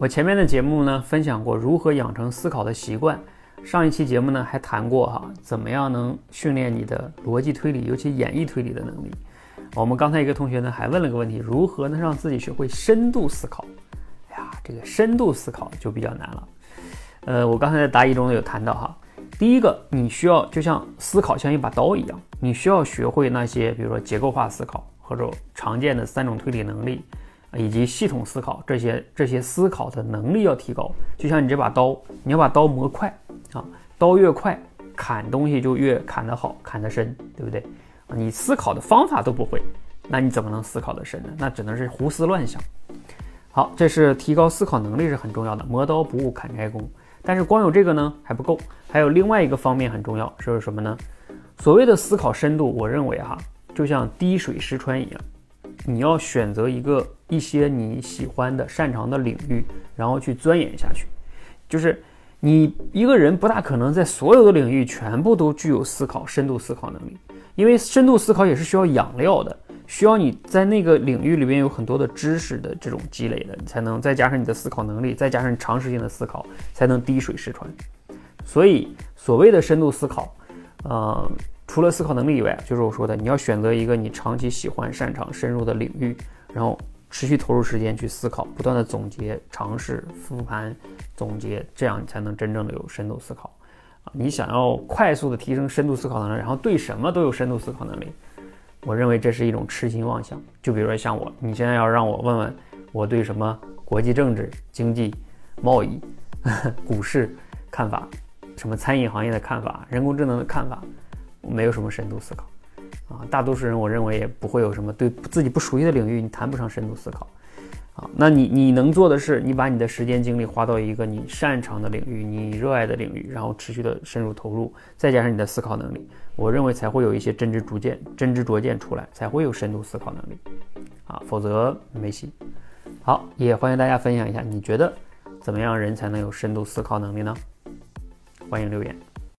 我前面的节目呢，分享过如何养成思考的习惯。上一期节目呢，还谈过哈，怎么样能训练你的逻辑推理，尤其演绎推理的能力。我们刚才一个同学呢，还问了个问题，如何能让自己学会深度思考？哎呀，这个深度思考就比较难了。呃，我刚才在答疑中呢有谈到哈，第一个，你需要就像思考像一把刀一样，你需要学会那些，比如说结构化思考或者常见的三种推理能力。以及系统思考这些这些思考的能力要提高，就像你这把刀，你要把刀磨快啊，刀越快，砍东西就越砍得好，砍得深，对不对？你思考的方法都不会，那你怎么能思考得深呢？那只能是胡思乱想。好，这是提高思考能力是很重要的，磨刀不误砍柴工。但是光有这个呢还不够，还有另外一个方面很重要，是什么呢？所谓的思考深度，我认为哈，就像滴水石穿一样。你要选择一个一些你喜欢的、擅长的领域，然后去钻研下去。就是你一个人不大可能在所有的领域全部都具有思考、深度思考能力，因为深度思考也是需要养料的，需要你在那个领域里边有很多的知识的这种积累的，你才能再加上你的思考能力，再加上你长时间的思考，才能滴水石穿。所以，所谓的深度思考，呃。除了思考能力以外，就是我说的，你要选择一个你长期喜欢、擅长、深入的领域，然后持续投入时间去思考，不断的总结、尝试、复盘、总结，这样你才能真正的有深度思考。啊，你想要快速的提升深度思考能力，然后对什么都有深度思考能力，我认为这是一种痴心妄想。就比如说像我，你现在要让我问问我对什么国际政治、经济、贸易、股市看法，什么餐饮行业的看法、人工智能的看法。没有什么深度思考，啊，大多数人我认为也不会有什么对自己不熟悉的领域，你谈不上深度思考，啊，那你你能做的是，你把你的时间精力花到一个你擅长的领域，你热爱的领域，然后持续的深入投入，再加上你的思考能力，我认为才会有一些真知灼见，真知灼见出来，才会有深度思考能力，啊，否则没戏。好，也欢迎大家分享一下，你觉得怎么样人才能有深度思考能力呢？欢迎留言。